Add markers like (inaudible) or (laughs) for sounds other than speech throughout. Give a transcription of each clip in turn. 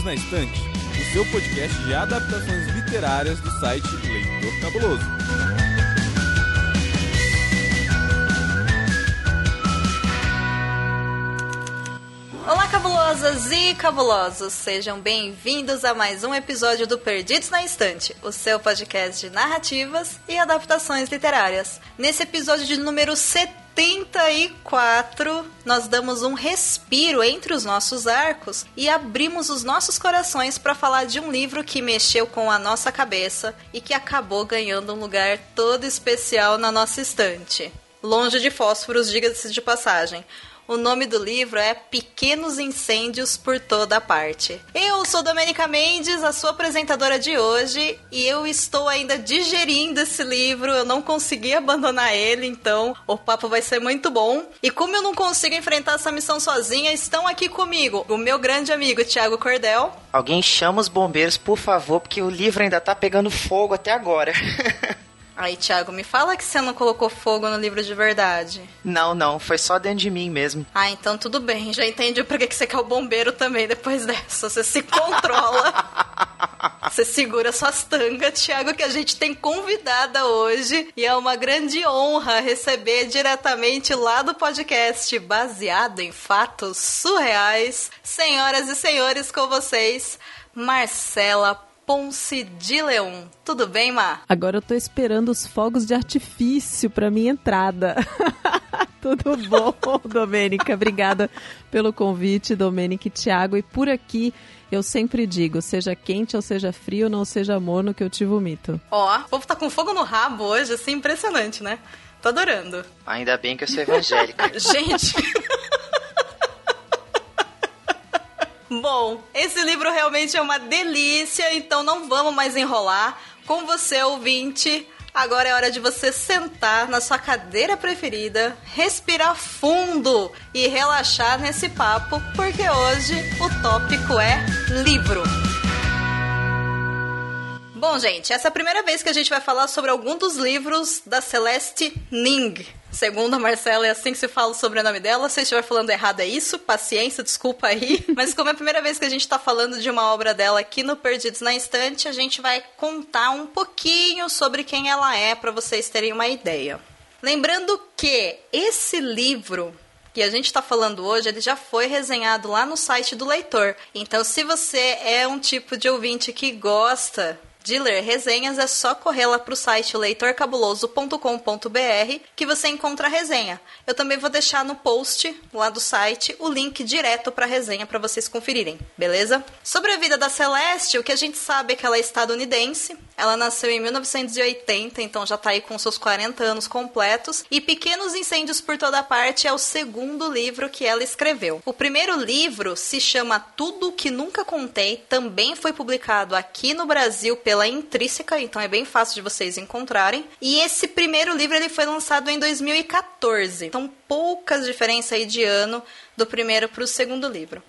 Perdidos na Estante, o seu podcast de adaptações literárias do site Leitor Cabuloso. Olá, cabulosas e cabulosos! Sejam bem-vindos a mais um episódio do Perdidos na Estante, o seu podcast de narrativas e adaptações literárias. Nesse episódio de número 74, nós damos um respiro entre os nossos arcos e abrimos os nossos corações para falar de um livro que mexeu com a nossa cabeça e que acabou ganhando um lugar todo especial na nossa estante. Longe de fósforos, diga-se de passagem. O nome do livro é Pequenos Incêndios por Toda Parte. Eu sou Domenica Mendes, a sua apresentadora de hoje, e eu estou ainda digerindo esse livro. Eu não consegui abandonar ele, então o papo vai ser muito bom. E como eu não consigo enfrentar essa missão sozinha, estão aqui comigo o meu grande amigo Tiago Cordel. Alguém chama os bombeiros, por favor, porque o livro ainda tá pegando fogo até agora. (laughs) Aí, Thiago, me fala que você não colocou fogo no livro de verdade. Não, não, foi só dentro de mim mesmo. Ah, então tudo bem. Já entendi por que você quer o bombeiro também depois dessa. Você se controla. (laughs) você segura suas tangas, Thiago, que a gente tem convidada hoje. E é uma grande honra receber diretamente lá do podcast, baseado em fatos surreais. Senhoras e senhores, com vocês, Marcela Ponce de Leão. Tudo bem, Mar? Agora eu tô esperando os fogos de artifício para minha entrada. (laughs) Tudo bom, (laughs) Domênica? Obrigada pelo convite, Domênica e Thiago. E por aqui eu sempre digo, seja quente ou seja frio, não seja morno que eu te vomito. Ó, o povo tá com fogo no rabo hoje, assim, impressionante, né? Tô adorando. Ainda bem que eu sou evangélica. (laughs) Gente... Bom, esse livro realmente é uma delícia, então não vamos mais enrolar. Com você, ouvinte, agora é hora de você sentar na sua cadeira preferida, respirar fundo e relaxar nesse papo, porque hoje o tópico é livro. Bom, gente, essa é a primeira vez que a gente vai falar sobre algum dos livros da Celeste Ning. Segundo a Marcela, é assim que se fala o sobrenome dela. Se eu estiver falando errado, é isso. Paciência, desculpa aí. (laughs) Mas como é a primeira vez que a gente está falando de uma obra dela aqui no Perdidos na Estante, a gente vai contar um pouquinho sobre quem ela é, para vocês terem uma ideia. Lembrando que esse livro que a gente está falando hoje, ele já foi resenhado lá no site do leitor. Então, se você é um tipo de ouvinte que gosta de ler resenhas, é só correr lá para o site leitorcabuloso.com.br que você encontra a resenha. Eu também vou deixar no post lá do site o link direto para a resenha para vocês conferirem, beleza? Sobre a vida da Celeste, o que a gente sabe é que ela é estadunidense, ela nasceu em 1980, então já está aí com seus 40 anos completos. E Pequenos Incêndios por Toda Parte é o segundo livro que ela escreveu. O primeiro livro se chama Tudo o que Nunca Contei, também foi publicado aqui no Brasil Intrínseca, então é bem fácil de vocês encontrarem. E esse primeiro livro ele foi lançado em 2014, então poucas diferenças aí de ano do primeiro para o segundo livro.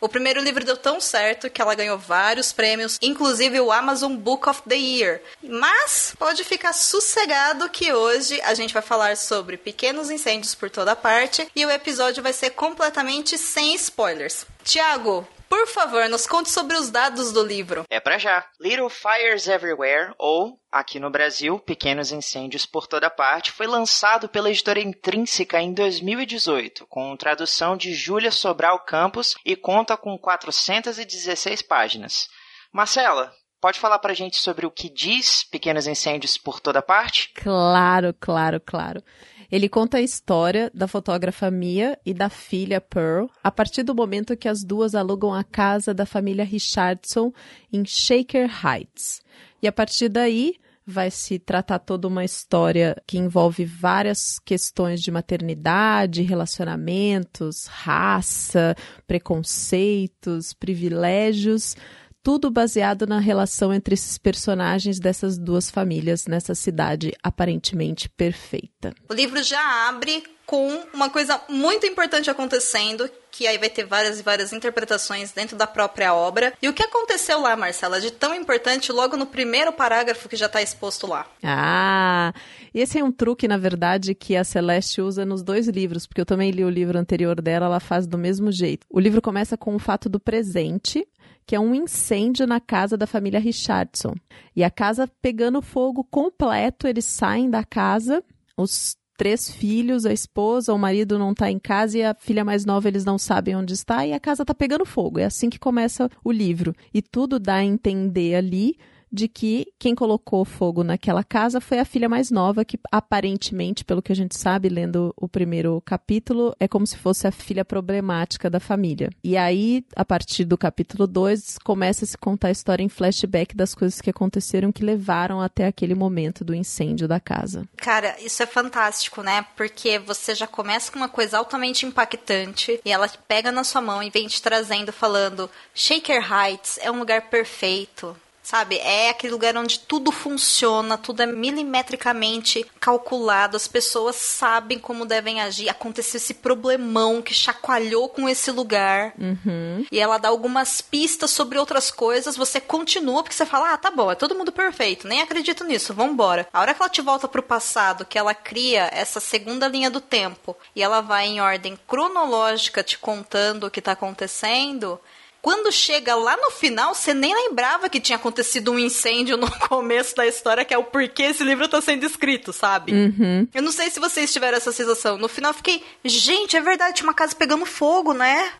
O primeiro livro deu tão certo que ela ganhou vários prêmios, inclusive o Amazon Book of the Year. Mas pode ficar sossegado que hoje a gente vai falar sobre pequenos incêndios por toda parte e o episódio vai ser completamente sem spoilers. Tiago, por favor, nos conte sobre os dados do livro. É pra já. Little Fires Everywhere, ou, aqui no Brasil, Pequenos Incêndios por Toda Parte, foi lançado pela editora Intrínseca em 2018, com tradução de Júlia Sobral Campos e conta com 416 páginas. Marcela, Pode falar pra gente sobre o que diz Pequenos Incêndios por Toda Parte? Claro, claro, claro. Ele conta a história da fotógrafa Mia e da filha Pearl a partir do momento que as duas alugam a casa da família Richardson em Shaker Heights. E a partir daí vai se tratar toda uma história que envolve várias questões de maternidade, relacionamentos, raça, preconceitos, privilégios tudo baseado na relação entre esses personagens dessas duas famílias nessa cidade aparentemente perfeita. O livro já abre com uma coisa muito importante acontecendo, que aí vai ter várias e várias interpretações dentro da própria obra. E o que aconteceu lá, Marcela, de tão importante logo no primeiro parágrafo que já está exposto lá? Ah, esse é um truque, na verdade, que a Celeste usa nos dois livros, porque eu também li o livro anterior dela, ela faz do mesmo jeito. O livro começa com o fato do presente, que é um incêndio na casa da família Richardson. E a casa pegando fogo completo, eles saem da casa, os três filhos, a esposa, o marido não está em casa e a filha mais nova eles não sabem onde está e a casa está pegando fogo. É assim que começa o livro. E tudo dá a entender ali de que quem colocou fogo naquela casa foi a filha mais nova, que aparentemente, pelo que a gente sabe, lendo o primeiro capítulo, é como se fosse a filha problemática da família. E aí, a partir do capítulo 2, começa a se contar a história em flashback das coisas que aconteceram que levaram até aquele momento do incêndio da casa. Cara, isso é fantástico, né? Porque você já começa com uma coisa altamente impactante e ela pega na sua mão e vem te trazendo, falando: Shaker Heights é um lugar perfeito sabe? É aquele lugar onde tudo funciona, tudo é milimetricamente calculado, as pessoas sabem como devem agir. Aconteceu esse problemão que chacoalhou com esse lugar. Uhum. E ela dá algumas pistas sobre outras coisas, você continua, porque você fala, ah, tá bom, é todo mundo perfeito, nem acredito nisso, vambora. A hora que ela te volta pro passado, que ela cria essa segunda linha do tempo, e ela vai em ordem cronológica te contando o que tá acontecendo, quando chega lá no final, você nem lembrava que tinha acontecido um incêndio no (laughs) começo da história, que é o porquê esse livro está sendo escrito, sabe? Uhum. Eu não sei se vocês tiveram essa sensação. No final eu fiquei, gente, é verdade, tinha uma casa pegando fogo, né?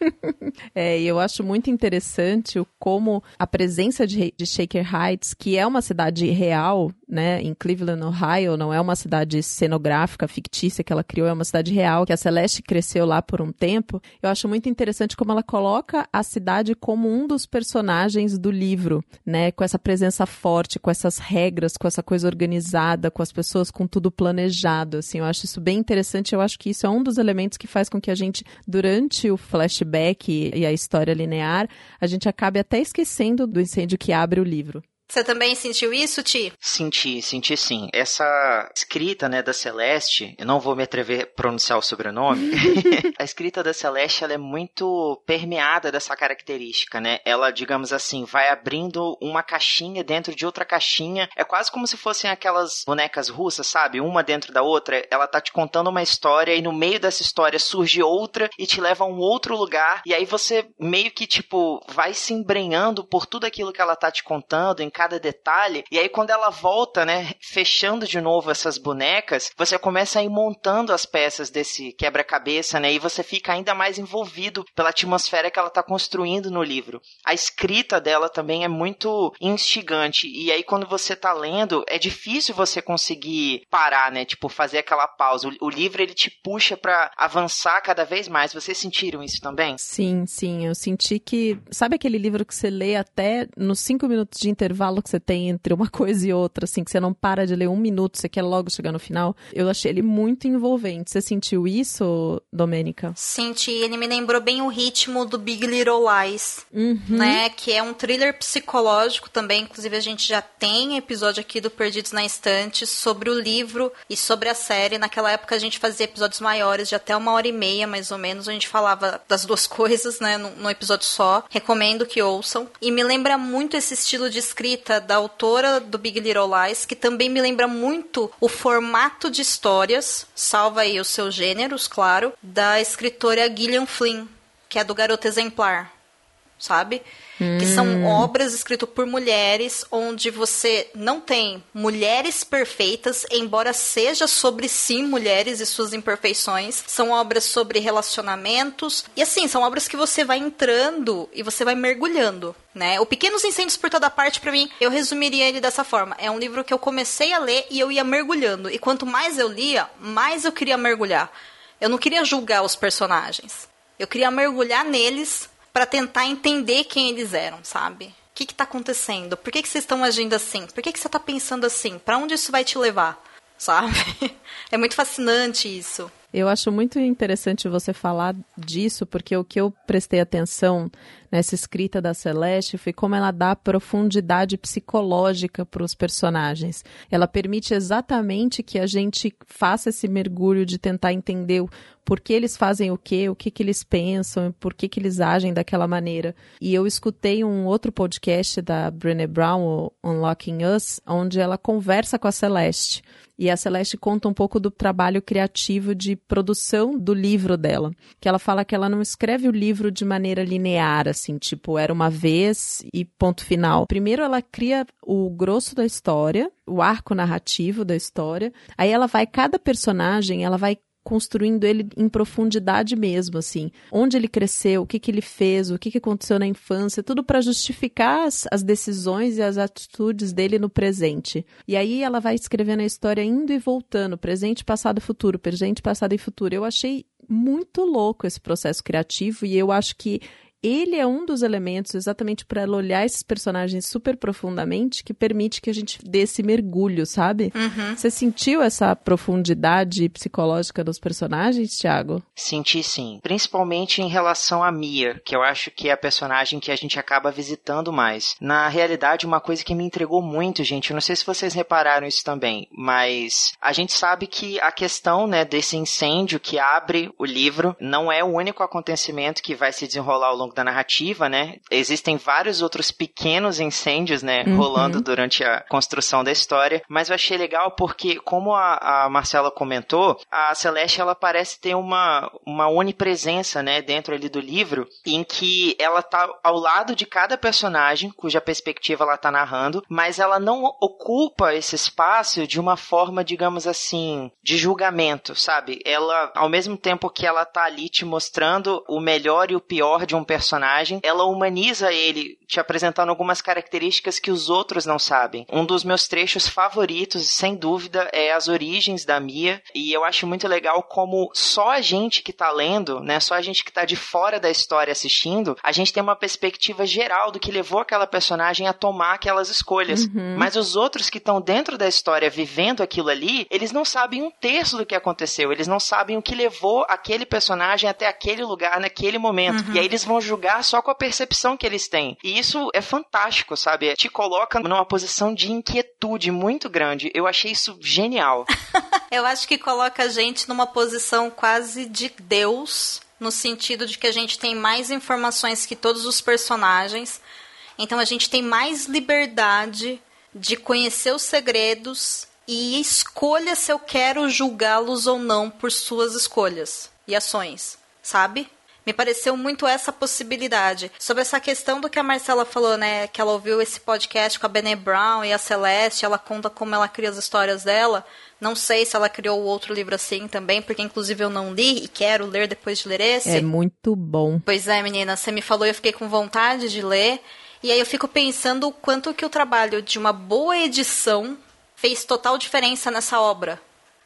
(laughs) é, e eu acho muito interessante o como a presença de, de Shaker Heights, que é uma cidade real, né, em Cleveland, Ohio, não é uma cidade cenográfica, fictícia que ela criou, é uma cidade real, que a Celeste cresceu lá por um tempo. Eu acho muito interessante como ela coloca a cidade como um dos personagens do livro, né, com essa presença forte, com essas regras, com essa coisa organizada, com as pessoas com tudo planejado, assim, eu acho isso bem interessante, eu acho que isso é um dos elementos que faz com que a gente, durante o flashback e a história linear, a gente acabe até esquecendo do incêndio que abre o livro. Você também sentiu isso, Ti? Senti, senti sim. Essa escrita, né, da Celeste, eu não vou me atrever a pronunciar o sobrenome. (laughs) (laughs) a escrita da Celeste, ela é muito permeada dessa característica, né? Ela, digamos assim, vai abrindo uma caixinha dentro de outra caixinha. É quase como se fossem aquelas bonecas russas, sabe? Uma dentro da outra. Ela tá te contando uma história e no meio dessa história surge outra e te leva a um outro lugar. E aí você meio que, tipo, vai se embrenhando por tudo aquilo que ela tá te contando, em cada detalhe. E aí, quando ela volta, né, fechando de novo essas bonecas, você começa a ir montando as peças desse quebra-cabeça, né? E você fica ainda mais envolvido pela atmosfera que ela está construindo no livro. A escrita dela também é muito instigante. E aí, quando você está lendo, é difícil você conseguir parar, né? Tipo, fazer aquela pausa. O, o livro ele te puxa para avançar cada vez mais. Vocês sentiram isso também? Sim, sim. Eu senti que. Sabe aquele livro que você lê até nos cinco minutos de intervalo? Intervalo que você tem entre uma (laughs) coisa e outra, assim, que você não para de ler um minuto, você quer logo chegar no final. Eu achei ele muito envolvente. Você sentiu isso, Domênica? Senti. Ele me lembrou bem o ritmo do Big Little Lies, uhum. né? Que é um thriller psicológico também. Inclusive, a gente já tem episódio aqui do Perdidos na Estante sobre o livro e sobre a série. Naquela época, a gente fazia episódios maiores, de até uma hora e meia, mais ou menos. A gente falava das duas (laughs) coisas, né? Num episódio só. Recomendo que ouçam. E me lembra muito esse estilo de escrita escrita da autora do Big Little Lies, que também me lembra muito o formato de histórias, salva aí os seus gêneros, claro, da escritora Gillian Flynn, que é do Garoto Exemplar, sabe? Que são hum. obras escritas por mulheres, onde você não tem mulheres perfeitas, embora seja sobre sim mulheres e suas imperfeições. São obras sobre relacionamentos. E assim, são obras que você vai entrando e você vai mergulhando. Né? O Pequenos Incêndios por Toda Parte, para mim, eu resumiria ele dessa forma. É um livro que eu comecei a ler e eu ia mergulhando. E quanto mais eu lia, mais eu queria mergulhar. Eu não queria julgar os personagens. Eu queria mergulhar neles para tentar entender quem eles eram, sabe? O que está acontecendo? Por que, que vocês estão agindo assim? Por que, que você está pensando assim? Para onde isso vai te levar? (laughs) Sabe? É muito fascinante isso. Eu acho muito interessante você falar disso, porque o que eu prestei atenção nessa escrita da Celeste foi como ela dá profundidade psicológica para os personagens. Ela permite exatamente que a gente faça esse mergulho de tentar entender por que eles fazem o quê, o que, que eles pensam, por que, que eles agem daquela maneira. E eu escutei um outro podcast da Brené Brown, o Unlocking Us, onde ela conversa com a Celeste. E a Celeste conta um pouco do trabalho criativo de produção do livro dela. Que ela fala que ela não escreve o livro de maneira linear, assim, tipo, era uma vez e ponto final. Primeiro ela cria o grosso da história, o arco narrativo da história. Aí ela vai, cada personagem, ela vai construindo ele em profundidade mesmo, assim. Onde ele cresceu, o que, que ele fez, o que, que aconteceu na infância, tudo para justificar as, as, decisões e as atitudes dele no presente. E aí ela vai escrevendo a história indo e voltando, presente, passado, futuro, presente, passado e futuro. Eu achei muito louco esse processo criativo e eu acho que ele é um dos elementos, exatamente para ela olhar esses personagens super profundamente, que permite que a gente dê esse mergulho, sabe? Uhum. Você sentiu essa profundidade psicológica dos personagens, Thiago? Senti sim. Principalmente em relação a Mia, que eu acho que é a personagem que a gente acaba visitando mais. Na realidade, uma coisa que me entregou muito, gente, eu não sei se vocês repararam isso também, mas a gente sabe que a questão, né, desse incêndio que abre o livro não é o único acontecimento que vai se desenrolar ao longo longo da narrativa, né? Existem vários outros pequenos incêndios, né, uhum. rolando durante a construção da história, mas eu achei legal porque, como a, a Marcela comentou, a Celeste ela parece ter uma, uma onipresença, né, dentro ali do livro, em que ela tá ao lado de cada personagem, cuja perspectiva ela tá narrando, mas ela não ocupa esse espaço de uma forma, digamos assim, de julgamento, sabe? Ela, ao mesmo tempo que ela tá ali te mostrando o melhor e o pior de um personagem, personagem, ela humaniza ele, te apresentando algumas características que os outros não sabem. Um dos meus trechos favoritos, sem dúvida, é as origens da Mia, e eu acho muito legal como só a gente que tá lendo, né, só a gente que tá de fora da história assistindo, a gente tem uma perspectiva geral do que levou aquela personagem a tomar aquelas escolhas. Uhum. Mas os outros que estão dentro da história vivendo aquilo ali, eles não sabem um terço do que aconteceu, eles não sabem o que levou aquele personagem até aquele lugar naquele momento. Uhum. E aí eles vão julgar só com a percepção que eles têm. E isso é fantástico, sabe? Te coloca numa posição de inquietude muito grande. Eu achei isso genial. (laughs) Eu acho que coloca a gente numa posição quase de Deus, no sentido de que a gente tem mais informações que todos os personagens. Então a gente tem mais liberdade de conhecer os segredos e escolha se eu quero julgá-los ou não por suas escolhas e ações, sabe? Me pareceu muito essa possibilidade. Sobre essa questão do que a Marcela falou, né? Que ela ouviu esse podcast com a Bene Brown e a Celeste, ela conta como ela cria as histórias dela. Não sei se ela criou outro livro assim também, porque inclusive eu não li e quero ler depois de ler esse. É muito bom. Pois é, menina, você me falou e eu fiquei com vontade de ler. E aí eu fico pensando o quanto que o trabalho de uma boa edição fez total diferença nessa obra.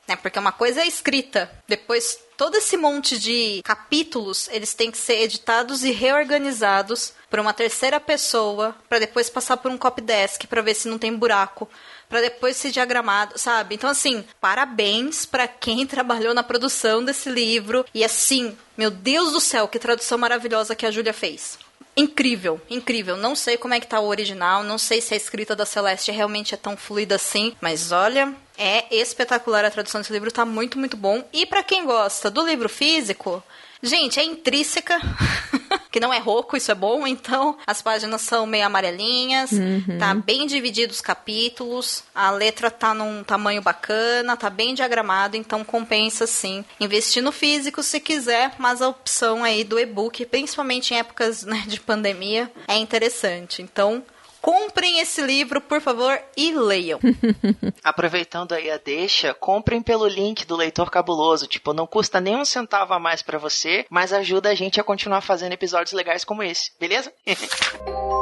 Né? Porque uma coisa é escrita, depois todo esse monte de capítulos, eles têm que ser editados e reorganizados por uma terceira pessoa, para depois passar por um copydesk para ver se não tem buraco, para depois ser diagramado, sabe? Então assim, parabéns para quem (laughs) trabalhou na produção desse livro e assim, meu Deus do céu, que tradução maravilhosa que a Júlia fez. Incrível, incrível. Não sei como é que tá o original, não sei se a escrita da Celeste realmente é tão fluida assim, mas olha, é espetacular a tradução desse livro, tá muito, muito bom. E para quem gosta do livro físico, gente, é intrínseca. (laughs) que não é rouco, isso é bom, então as páginas são meio amarelinhas, uhum. tá bem dividido os capítulos, a letra tá num tamanho bacana, tá bem diagramado, então compensa sim investir no físico se quiser, mas a opção aí do e-book, principalmente em épocas né, de pandemia, é interessante. Então, Comprem esse livro, por favor, e leiam. (laughs) Aproveitando aí a deixa, comprem pelo link do Leitor Cabuloso. Tipo, não custa nem um centavo a mais para você, mas ajuda a gente a continuar fazendo episódios legais como esse, beleza? (laughs)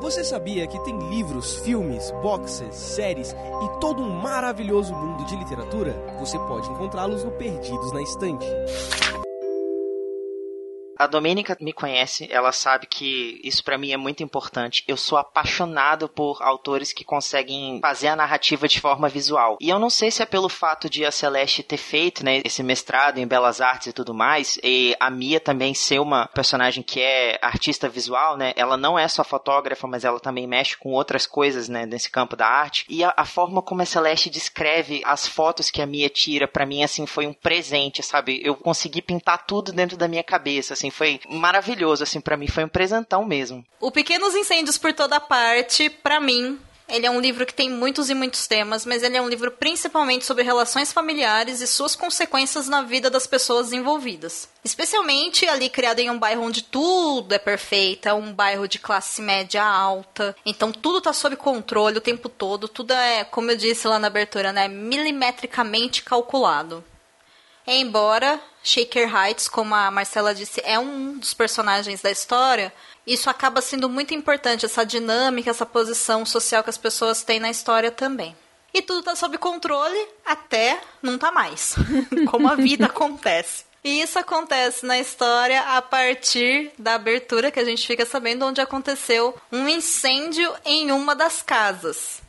Você sabia que tem livros, filmes, boxes, séries e todo um maravilhoso mundo de literatura? Você pode encontrá-los no Perdidos na Estante. A Domênica me conhece, ela sabe que isso para mim é muito importante. Eu sou apaixonado por autores que conseguem fazer a narrativa de forma visual. E eu não sei se é pelo fato de a Celeste ter feito, né, esse mestrado em belas artes e tudo mais, e a Mia também ser uma personagem que é artista visual, né? Ela não é só fotógrafa, mas ela também mexe com outras coisas, né, nesse campo da arte. E a, a forma como a Celeste descreve as fotos que a Mia tira, para mim assim foi um presente, sabe? Eu consegui pintar tudo dentro da minha cabeça, assim assim, foi maravilhoso, assim, para mim foi um presentão mesmo. O Pequenos Incêndios por Toda Parte, para mim, Ele é um livro que tem muitos e muitos temas, mas ele é um livro principalmente sobre relações familiares e suas consequências na vida das pessoas envolvidas. Especialmente ali criado em um bairro onde tudo é perfeito, é um bairro de classe média alta, então tudo tá sob controle o tempo todo, tudo é, como eu disse lá na abertura, né, milimetricamente calculado. Embora Shaker Heights, como a Marcela disse, é um dos personagens da história, isso acaba sendo muito importante, essa dinâmica, essa posição social que as pessoas têm na história também. E tudo está sob controle até não tá mais, (laughs) como a vida acontece. E isso acontece na história a partir da abertura que a gente fica sabendo onde aconteceu um incêndio em uma das casas.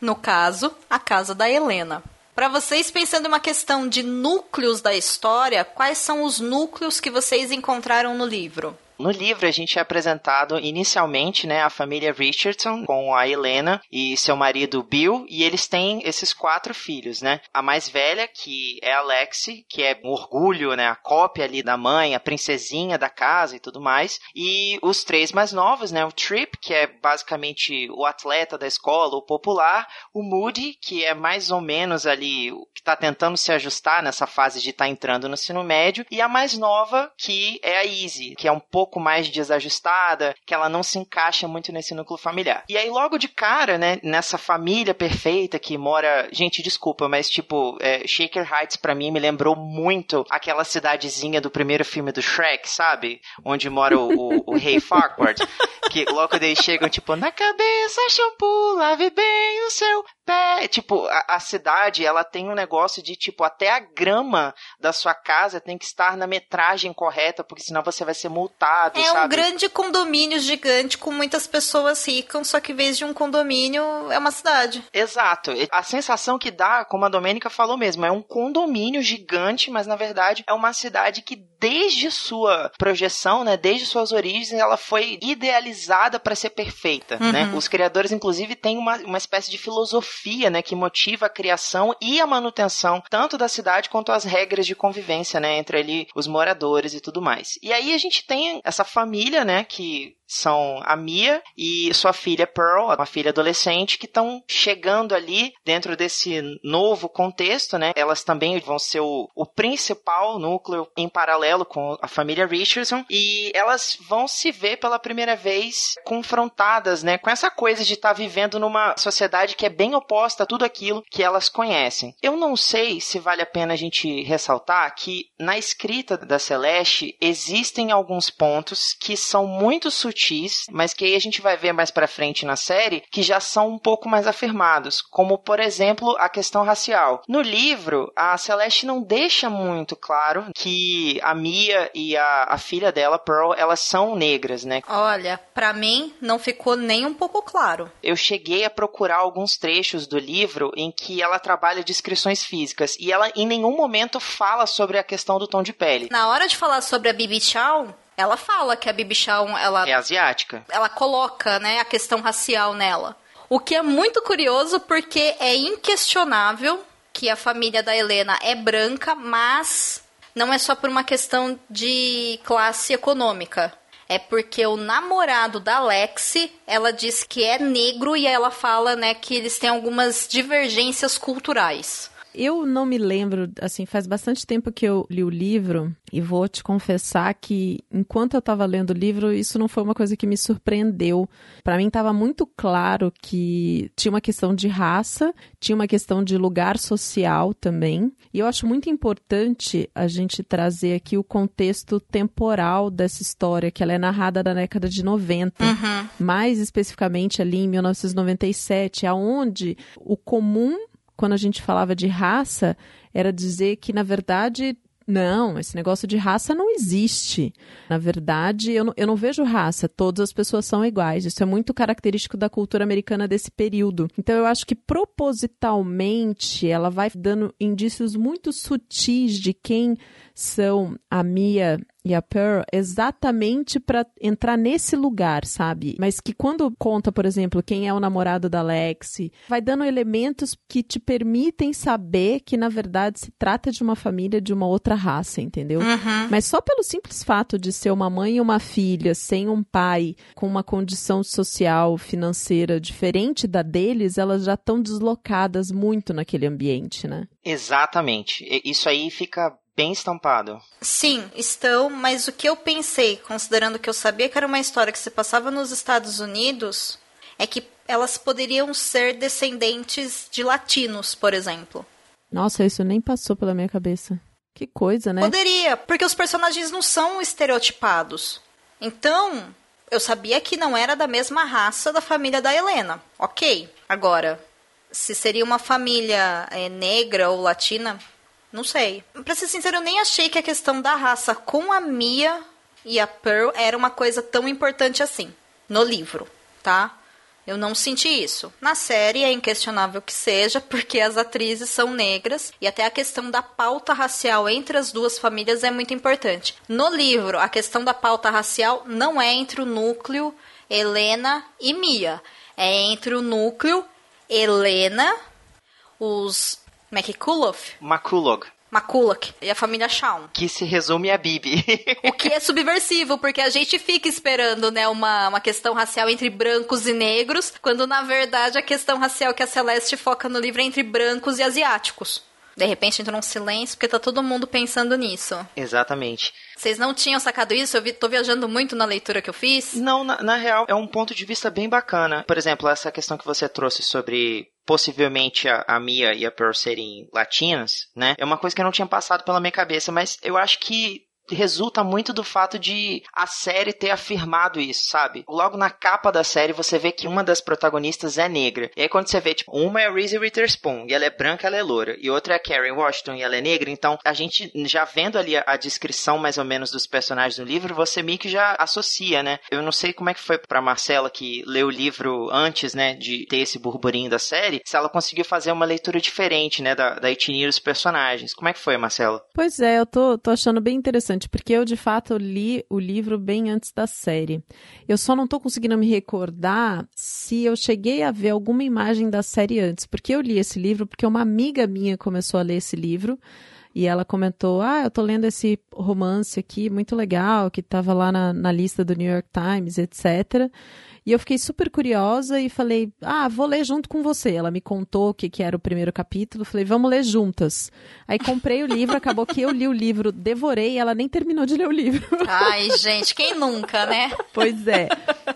No caso, a casa da Helena. Para vocês, pensando em uma questão de núcleos da história, quais são os núcleos que vocês encontraram no livro? No livro a gente é apresentado inicialmente, né, a família Richardson com a Helena e seu marido Bill, e eles têm esses quatro filhos, né? A mais velha, que é a Lexi, que é um orgulho, né, a cópia ali da mãe, a princesinha da casa e tudo mais, e os três mais novos, né, o Trip, que é basicamente o atleta da escola, o popular, o Moody, que é mais ou menos ali que está tentando se ajustar nessa fase de estar tá entrando no ensino médio, e a mais nova, que é a Easy, que é um pouco pouco mais desajustada, que ela não se encaixa muito nesse núcleo familiar. E aí, logo de cara, né, nessa família perfeita que mora. Gente, desculpa, mas tipo, é, Shaker Heights para mim me lembrou muito aquela cidadezinha do primeiro filme do Shrek, sabe? Onde mora o, o, o rei (laughs) Farquaad. que logo eles chegam, tipo, na cabeça, shampoo, lave bem o seu pé. Tipo, a, a, cidade, ela tem um negócio de, tipo, até a grama da sua casa tem que estar na metragem correta, porque senão você vai ser multado, é sabe? um grande condomínio gigante com muitas pessoas ricas, só que em vez de um condomínio, é uma cidade. Exato. A sensação que dá, como a Domênica falou mesmo, é um condomínio gigante, mas na verdade é uma cidade que desde sua projeção, né, desde suas origens, ela foi idealizada para ser perfeita, né? uhum. né? Os criadores, inclusive, têm uma, uma espécie de filosofia, né, que motiva a criação e a manutenção tanto da cidade quanto as regras de convivência, né, entre ali os moradores e tudo mais. E aí a gente tem essa família, né, que são a Mia e sua filha Pearl, uma filha adolescente, que estão chegando ali dentro desse novo contexto, né? Elas também vão ser o, o principal núcleo em paralelo com a família Richardson e elas vão se ver pela primeira vez confrontadas, né? Com essa coisa de estar tá vivendo numa sociedade que é bem oposta a tudo aquilo que elas conhecem. Eu não sei se vale a pena a gente ressaltar que na escrita da Celeste existem alguns pontos que são muito sutis sutis, mas que aí a gente vai ver mais para frente na série, que já são um pouco mais afirmados, como por exemplo a questão racial. No livro, a Celeste não deixa muito claro que a Mia e a, a filha dela, Pearl, elas são negras, né? Olha, para mim não ficou nem um pouco claro. Eu cheguei a procurar alguns trechos do livro em que ela trabalha descrições físicas e ela em nenhum momento fala sobre a questão do tom de pele. Na hora de falar sobre a Bibi Chow, ela fala que a Bibi Shaw, ela... É asiática. Ela coloca, né, a questão racial nela. O que é muito curioso porque é inquestionável que a família da Helena é branca, mas não é só por uma questão de classe econômica. É porque o namorado da Lexi, ela diz que é negro e ela fala, né, que eles têm algumas divergências culturais. Eu não me lembro, assim, faz bastante tempo que eu li o livro e vou te confessar que enquanto eu estava lendo o livro, isso não foi uma coisa que me surpreendeu. Para mim estava muito claro que tinha uma questão de raça, tinha uma questão de lugar social também. E eu acho muito importante a gente trazer aqui o contexto temporal dessa história, que ela é narrada na década de 90, uhum. mais especificamente ali em 1997, aonde o comum quando a gente falava de raça, era dizer que, na verdade, não, esse negócio de raça não existe. Na verdade, eu não, eu não vejo raça, todas as pessoas são iguais. Isso é muito característico da cultura americana desse período. Então, eu acho que propositalmente ela vai dando indícios muito sutis de quem são a Mia e a Pearl exatamente para entrar nesse lugar, sabe? Mas que quando conta, por exemplo, quem é o namorado da Lexi, vai dando elementos que te permitem saber que na verdade se trata de uma família de uma outra raça, entendeu? Uhum. Mas só pelo simples fato de ser uma mãe e uma filha sem um pai com uma condição social, financeira diferente da deles, elas já estão deslocadas muito naquele ambiente, né? Exatamente. Isso aí fica bem estampado. Sim, estão, mas o que eu pensei, considerando que eu sabia que era uma história que se passava nos Estados Unidos, é que elas poderiam ser descendentes de latinos, por exemplo. Nossa, isso nem passou pela minha cabeça. Que coisa, né? Poderia, porque os personagens não são estereotipados. Então, eu sabia que não era da mesma raça da família da Helena. Ok. Agora, se seria uma família é, negra ou latina, não sei. Pra ser sincero, eu nem achei que a questão da raça com a Mia e a Pearl era uma coisa tão importante assim. No livro, tá? Eu não senti isso. Na série é inquestionável que seja, porque as atrizes são negras e até a questão da pauta racial entre as duas famílias é muito importante. No livro, a questão da pauta racial não é entre o núcleo Helena e Mia. É entre o núcleo Helena, os McCullough, McCullough, McCulloch e a família Shawn. que se resume a Bibi. (laughs) O que é subversivo, porque a gente fica esperando, né, uma, uma questão racial entre brancos e negros, quando na verdade a questão racial que a Celeste foca no livro é entre brancos e asiáticos. De repente entra num silêncio, porque tá todo mundo pensando nisso. Exatamente. Vocês não tinham sacado isso? Eu vi, tô viajando muito na leitura que eu fiz. Não, na, na real, é um ponto de vista bem bacana. Por exemplo, essa questão que você trouxe sobre possivelmente a, a Mia e a Pearl serem latinas, né? É uma coisa que não tinha passado pela minha cabeça, mas eu acho que resulta muito do fato de a série ter afirmado isso, sabe? Logo na capa da série você vê que uma das protagonistas é negra. E aí quando você vê, tipo, uma é a Reese Witherspoon, e ela é branca, ela é loura, e outra é a Karen Washington, e ela é negra, então a gente já vendo ali a, a descrição mais ou menos dos personagens do livro, você meio que já associa, né? Eu não sei como é que foi pra Marcela que leu o livro antes, né, de ter esse burburinho da série, se ela conseguiu fazer uma leitura diferente, né, da, da etnia dos personagens. Como é que foi, Marcela? Pois é, eu tô, tô achando bem interessante, porque eu de fato li o livro bem antes da série. Eu só não tô conseguindo me recordar se eu cheguei a ver alguma imagem da série antes, porque eu li esse livro porque uma amiga minha começou a ler esse livro. E ela comentou: Ah, eu tô lendo esse romance aqui, muito legal, que tava lá na, na lista do New York Times, etc. E eu fiquei super curiosa e falei: Ah, vou ler junto com você. Ela me contou o que, que era o primeiro capítulo. Falei: Vamos ler juntas. Aí comprei o livro, acabou que eu li o livro, devorei e ela nem terminou de ler o livro. Ai, gente, quem nunca, né? (laughs) Pois é.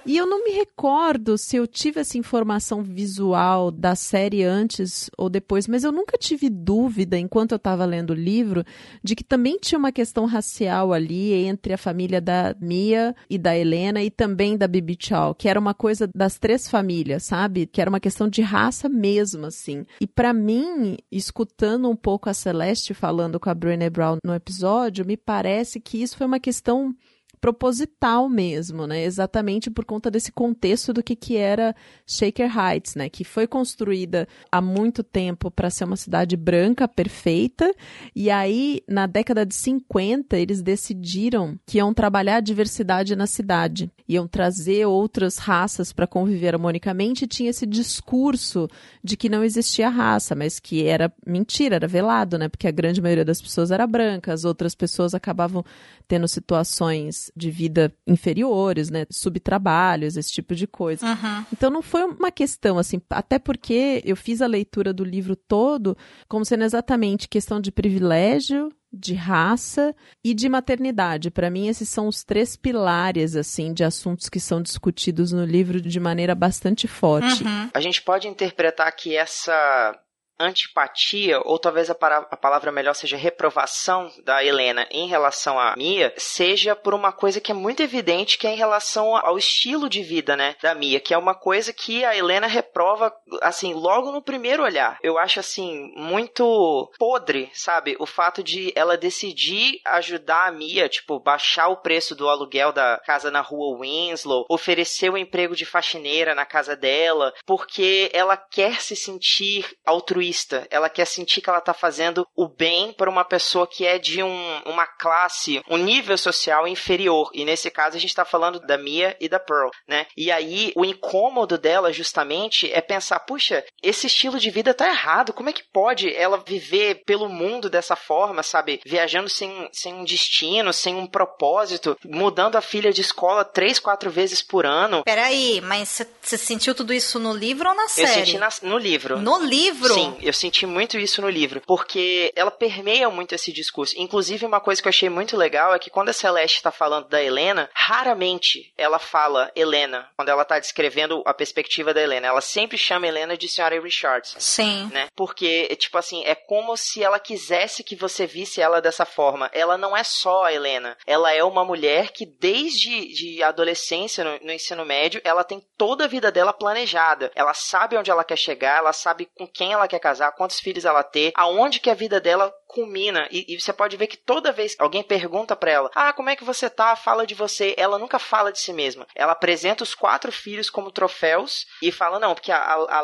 E eu não me recordo se eu tive essa informação visual da série antes ou depois, mas eu nunca tive dúvida, enquanto eu estava lendo o livro, de que também tinha uma questão racial ali entre a família da Mia e da Helena e também da Bibi Chow, que era uma coisa das três famílias, sabe? Que era uma questão de raça mesmo, assim. E para mim, escutando um pouco a Celeste falando com a Brené Brown no episódio, me parece que isso foi uma questão proposital mesmo, né? Exatamente por conta desse contexto do que, que era Shaker Heights, né? Que foi construída há muito tempo para ser uma cidade branca perfeita, e aí na década de 50 eles decidiram que iam trabalhar a diversidade na cidade, iam trazer outras raças para conviver harmonicamente, e tinha esse discurso de que não existia raça, mas que era mentira, era velado, né? Porque a grande maioria das pessoas era branca, as outras pessoas acabavam tendo situações de vida inferiores, né? Subtrabalhos, esse tipo de coisa. Uhum. Então não foi uma questão assim, até porque eu fiz a leitura do livro todo como sendo exatamente questão de privilégio, de raça e de maternidade. Para mim esses são os três pilares assim de assuntos que são discutidos no livro de maneira bastante forte. Uhum. A gente pode interpretar que essa antipatia, ou talvez a, a palavra melhor seja reprovação da Helena em relação à Mia, seja por uma coisa que é muito evidente, que é em relação ao estilo de vida, né, da Mia, que é uma coisa que a Helena reprova, assim, logo no primeiro olhar. Eu acho, assim, muito podre, sabe, o fato de ela decidir ajudar a Mia, tipo, baixar o preço do aluguel da casa na rua Winslow, oferecer o emprego de faxineira na casa dela, porque ela quer se sentir altruísta altruísta. Ela quer sentir que ela tá fazendo o bem para uma pessoa que é de um, uma classe, um nível social inferior. E nesse caso a gente tá falando da Mia e da Pearl, né? E aí o incômodo dela justamente é pensar, puxa, esse estilo de vida tá errado. Como é que pode ela viver pelo mundo dessa forma, sabe? Viajando sem, sem um destino, sem um propósito, mudando a filha de escola três, quatro vezes por ano. Peraí, mas você sentiu tudo isso no livro ou na série? Eu senti na, no livro. No livro? Sim, eu senti muito isso no livro, porque ela permeia muito esse discurso. Inclusive, uma coisa que eu achei muito legal é que quando a Celeste está falando da Helena, raramente ela fala Helena, quando ela está descrevendo a perspectiva da Helena. Ela sempre chama Helena de Senhora Richardson. Sim. Né? Porque, tipo assim, é como se ela quisesse que você visse ela dessa forma. Ela não é só a Helena. Ela é uma mulher que, desde de adolescência, no, no ensino médio, ela tem toda a vida dela planejada. Ela sabe onde ela quer chegar, ela sabe com quem ela quer casar, quantos filhos ela ter, aonde que a vida dela culmina. E, e você pode ver que toda vez que alguém pergunta para ela, ah, como é que você tá? Fala de você. Ela nunca fala de si mesma. Ela apresenta os quatro filhos como troféus e fala, não, porque a, a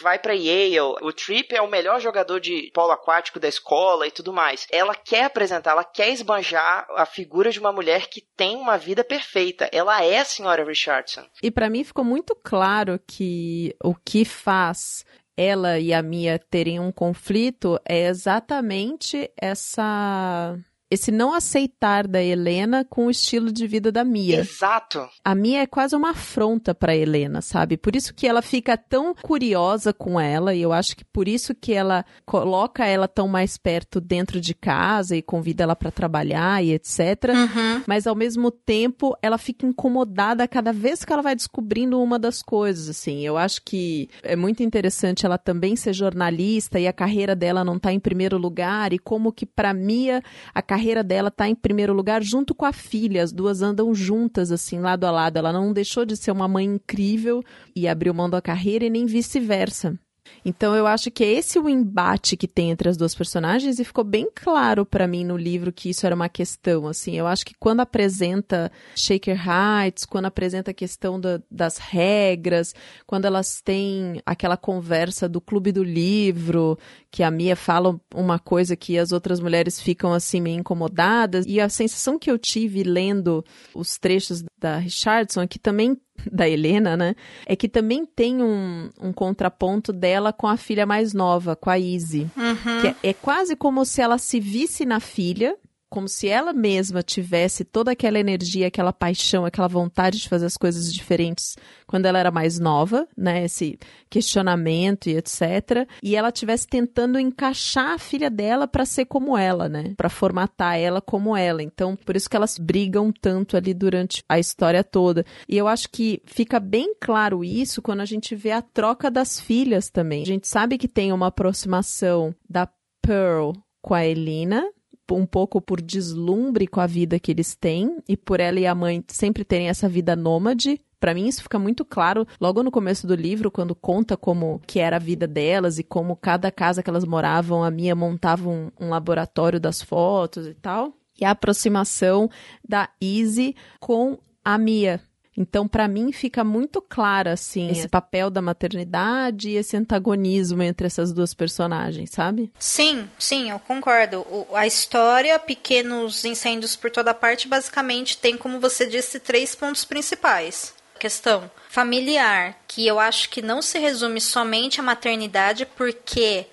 vai para Yale, o Trip é o melhor jogador de polo aquático da escola e tudo mais. Ela quer apresentar, ela quer esbanjar a figura de uma mulher que tem uma vida perfeita. Ela é a senhora Richardson. E para mim ficou muito claro que o que faz ela e a Mia terem um conflito é exatamente essa esse não aceitar da Helena com o estilo de vida da Mia. Exato. A Mia é quase uma afronta para Helena, sabe? Por isso que ela fica tão curiosa com ela e eu acho que por isso que ela coloca ela tão mais perto dentro de casa e convida ela para trabalhar e etc. Uhum. Mas ao mesmo tempo ela fica incomodada cada vez que ela vai descobrindo uma das coisas, assim. Eu acho que é muito interessante ela também ser jornalista e a carreira dela não tá em primeiro lugar e como que para Mia a carreira dela tá em primeiro lugar junto com a filha. As duas andam juntas, assim, lado a lado. Ela não deixou de ser uma mãe incrível e abriu mão da carreira e nem vice-versa. Então eu acho que é esse o embate que tem entre as duas personagens e ficou bem claro para mim no livro que isso era uma questão, assim. Eu acho que quando apresenta Shaker Heights, quando apresenta a questão da, das regras, quando elas têm aquela conversa do clube do livro, que a Mia fala uma coisa que as outras mulheres ficam assim meio incomodadas, e a sensação que eu tive lendo os trechos da Richardson é que também (laughs) da Helena, né? É que também tem um, um contraponto dela com a filha mais nova, com a Izzy. Uhum. Que é, é quase como se ela se visse na filha, como se ela mesma tivesse toda aquela energia, aquela paixão, aquela vontade de fazer as coisas diferentes quando ela era mais nova, né? Esse questionamento e etc. E ela tivesse tentando encaixar a filha dela para ser como ela, né? Para formatar ela como ela. Então, por isso que elas brigam tanto ali durante a história toda. E eu acho que fica bem claro isso quando a gente vê a troca das filhas também. A gente sabe que tem uma aproximação da Pearl com a Elina, um pouco por deslumbre com a vida que eles têm e por ela e a mãe sempre terem essa vida nômade. Para mim isso fica muito claro logo no começo do livro, quando conta como que era a vida delas e como cada casa que elas moravam, a minha montava um, um laboratório das fotos e tal. E a aproximação da Izzy com a Mia, então, para mim, fica muito claro, assim, esse papel da maternidade e esse antagonismo entre essas duas personagens, sabe? Sim, sim, eu concordo. O, a história, Pequenos Incêndios por Toda Parte, basicamente tem, como você disse, três pontos principais. A questão familiar, que eu acho que não se resume somente à maternidade, porque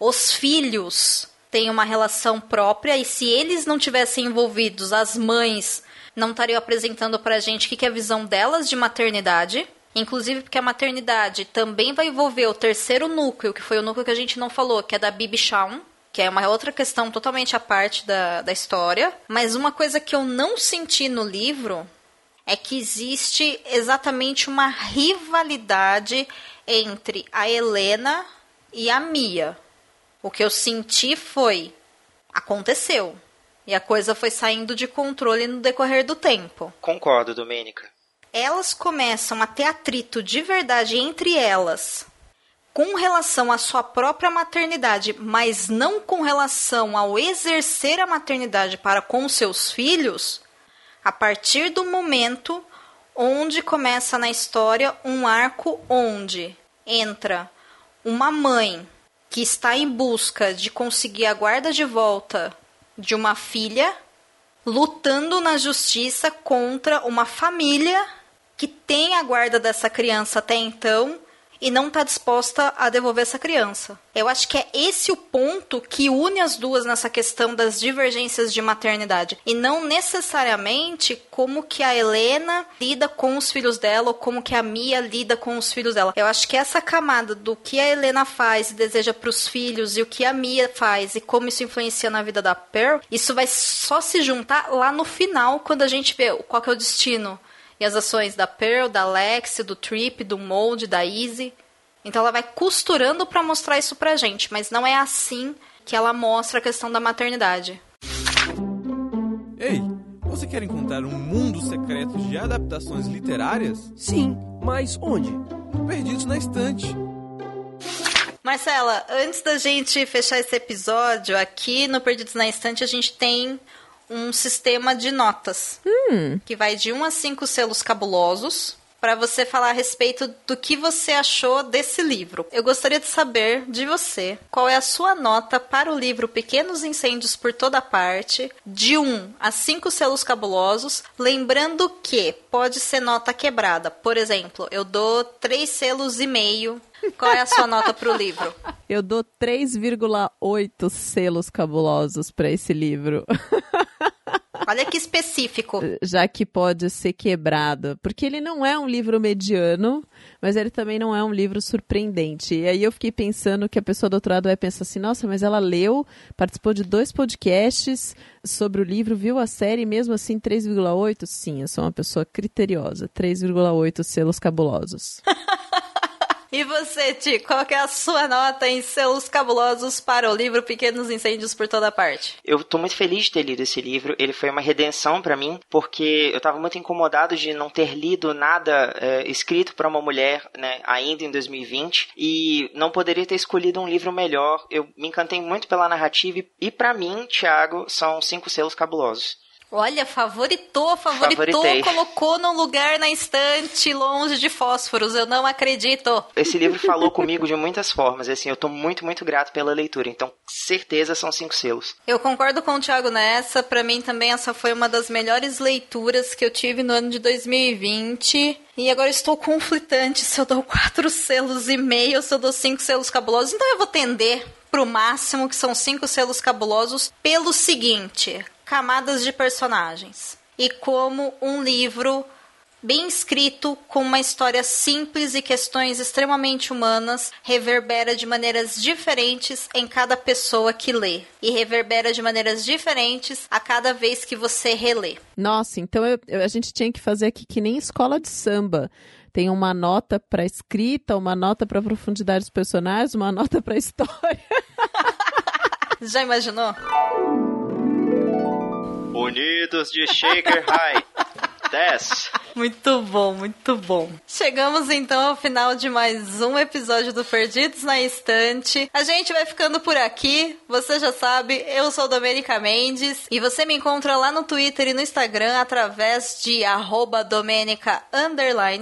os filhos têm uma relação própria e se eles não tivessem envolvidos, as mães não estariam apresentando para a gente o que, que é a visão delas de maternidade. Inclusive porque a maternidade também vai envolver o terceiro núcleo, que foi o núcleo que a gente não falou, que é da Bibi Shawn, que é uma outra questão totalmente à parte da, da história. Mas uma coisa que eu não senti no livro é que existe exatamente uma rivalidade entre a Helena e a Mia. O que eu senti foi: aconteceu. E a coisa foi saindo de controle no decorrer do tempo. Concordo, Domênica. Elas começam a ter atrito de verdade entre elas com relação à sua própria maternidade, mas não com relação ao exercer a maternidade para com seus filhos, a partir do momento onde começa na história um arco onde entra uma mãe que está em busca de conseguir a guarda de volta de uma filha, lutando na justiça contra uma família que tem a guarda dessa criança até então e não está disposta a devolver essa criança. Eu acho que é esse o ponto que une as duas nessa questão das divergências de maternidade e não necessariamente como que a Helena lida com os filhos dela ou como que a Mia lida com os filhos dela. Eu acho que essa camada do que a Helena faz e deseja para os filhos e o que a Mia faz e como isso influencia na vida da Pearl, isso vai só se juntar lá no final quando a gente vê qual que é o destino e as ações da Pearl, da Lexi, do Trip, do Mold, da Easy. Então ela vai costurando para mostrar isso pra gente, mas não é assim que ela mostra a questão da maternidade. Ei, você quer encontrar um mundo secreto de adaptações literárias? Sim, mas onde? Perdidos na estante. Marcela, antes da gente fechar esse episódio, aqui no Perdidos na Estante a gente tem um sistema de notas. Hum. Que vai de 1 a 5 selos cabulosos para você falar a respeito do que você achou desse livro. Eu gostaria de saber de você qual é a sua nota para o livro Pequenos Incêndios por Toda Parte, de 1 a 5 selos cabulosos, lembrando que pode ser nota quebrada. Por exemplo, eu dou 3 selos e meio. Qual é a sua nota para o livro? (laughs) Eu dou 3,8 selos cabulosos para esse livro. (laughs) Olha que específico. Já que pode ser quebrado. Porque ele não é um livro mediano, mas ele também não é um livro surpreendente. E aí eu fiquei pensando que a pessoa do outro lado vai pensar assim: nossa, mas ela leu, participou de dois podcasts sobre o livro, viu a série, mesmo assim 3,8? Sim, eu sou uma pessoa criteriosa. 3,8 selos cabulosos. (laughs) E você, Ti, qual é a sua nota em seus cabulosos para o livro Pequenos Incêndios por Toda Parte? Eu tô muito feliz de ter lido esse livro. Ele foi uma redenção para mim, porque eu tava muito incomodado de não ter lido nada é, escrito para uma mulher, né, ainda em 2020, e não poderia ter escolhido um livro melhor. Eu me encantei muito pela narrativa e, e para mim, Thiago, são cinco selos cabulosos. Olha, favoritou, favoritou, Favoritei. colocou num lugar na estante, longe de fósforos. Eu não acredito. Esse livro falou comigo de muitas formas, e assim, eu tô muito, muito grato pela leitura. Então, certeza são cinco selos. Eu concordo com o Thiago nessa. Pra mim também essa foi uma das melhores leituras que eu tive no ano de 2020. E agora estou conflitante se eu dou quatro selos e meio ou se eu dou cinco selos cabulosos. Então eu vou tender pro máximo, que são cinco selos cabulosos, pelo seguinte: camadas de personagens. E como um livro bem escrito, com uma história simples e questões extremamente humanas, reverbera de maneiras diferentes em cada pessoa que lê. E reverbera de maneiras diferentes a cada vez que você relê. Nossa, então eu- eu- a gente tinha que fazer aqui que nem escola de samba. Tem uma nota para escrita, uma nota para profundidade dos personagens, uma (laughs) nota para história. (laughs) Já imaginou? Unidos de Shaker High. (laughs) 10. (laughs) Muito bom, muito bom. Chegamos então ao final de mais um episódio do Perdidos na Estante. A gente vai ficando por aqui. Você já sabe, eu sou Domênica Mendes e você me encontra lá no Twitter e no Instagram através de arroba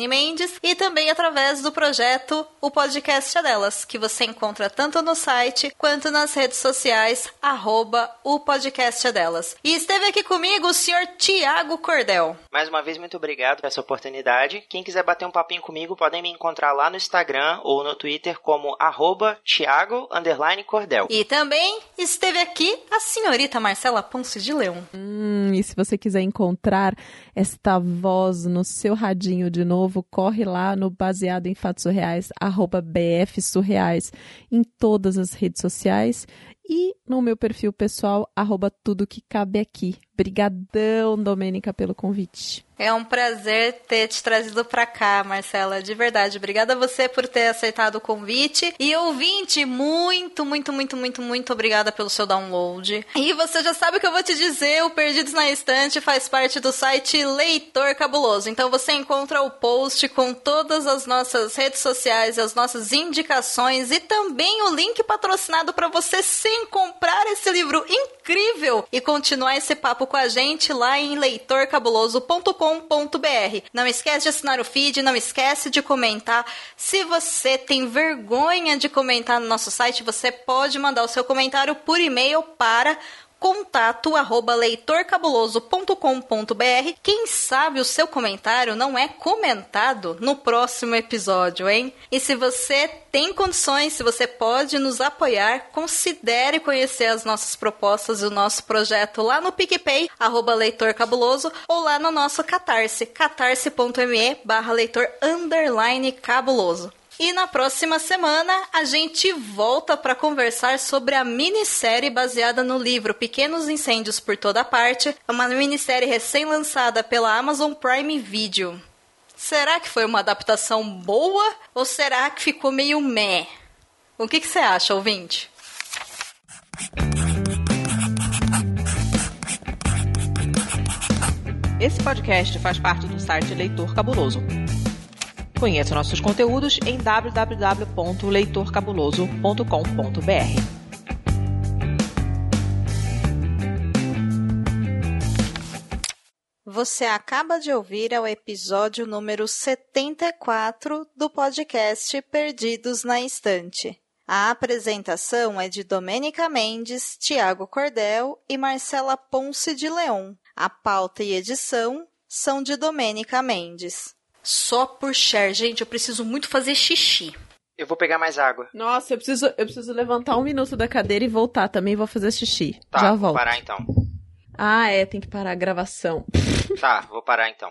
Mendes e também através do projeto O Podcast é Delas, que você encontra tanto no site quanto nas redes sociais arroba O Podcast é Delas. E esteve aqui comigo o senhor Tiago Cordel. Mais uma vez, muito obrigado por essa oportunidade. Quem quiser bater um papinho comigo, podem me encontrar lá no Instagram ou no Twitter como arroba Thiago underline Cordel. E também esteve aqui a senhorita Marcela Ponce de Leão. Hum, e se você quiser encontrar esta voz no seu radinho de novo, corre lá no Baseado em Fatos Surreais, arroba BF Surreais, em todas as redes sociais e no meu perfil pessoal, arroba tudo que cabe aqui. Brigadão, Domênica, pelo convite. É um prazer ter te trazido pra cá, Marcela, de verdade. Obrigada a você por ter aceitado o convite. E ouvinte, muito, muito, muito, muito, muito obrigada pelo seu download. E você já sabe o que eu vou te dizer, o Perdidos na Estante faz parte do site Leitor Cabuloso. Então você encontra o post com todas as nossas redes sociais, as nossas indicações e também o link patrocinado para você em comprar esse livro incrível e continuar esse papo com a gente lá em leitorcabuloso.com.br. Não esquece de assinar o feed, não esquece de comentar. Se você tem vergonha de comentar no nosso site, você pode mandar o seu comentário por e-mail para contato arroba leitorcabuloso.com.br. Quem sabe o seu comentário não é comentado no próximo episódio, hein? E se você tem condições, se você pode nos apoiar, considere conhecer as nossas propostas e o nosso projeto lá no PicPay, arroba Leitor Cabuloso, ou lá no nosso Catarse, catarse.me barra leitor underline cabuloso. E na próxima semana a gente volta para conversar sobre a minissérie baseada no livro Pequenos Incêndios por Toda Parte, é uma minissérie recém-lançada pela Amazon Prime Video. Será que foi uma adaptação boa ou será que ficou meio meh? O que, que você acha, ouvinte? Esse podcast faz parte do site Leitor Cabuloso. Conheça nossos conteúdos em www.leitorcabuloso.com.br. Você acaba de ouvir o episódio número 74 do podcast Perdidos na Estante. A apresentação é de Domênica Mendes, Tiago Cordel e Marcela Ponce de Leon. A pauta e edição são de Domênica Mendes. Só por share. Gente, eu preciso muito fazer xixi. Eu vou pegar mais água. Nossa, eu preciso, eu preciso levantar um minuto da cadeira e voltar também. Vou fazer xixi. Tá, Já vou volto. parar então. Ah, é, tem que parar a gravação. Tá, vou parar então.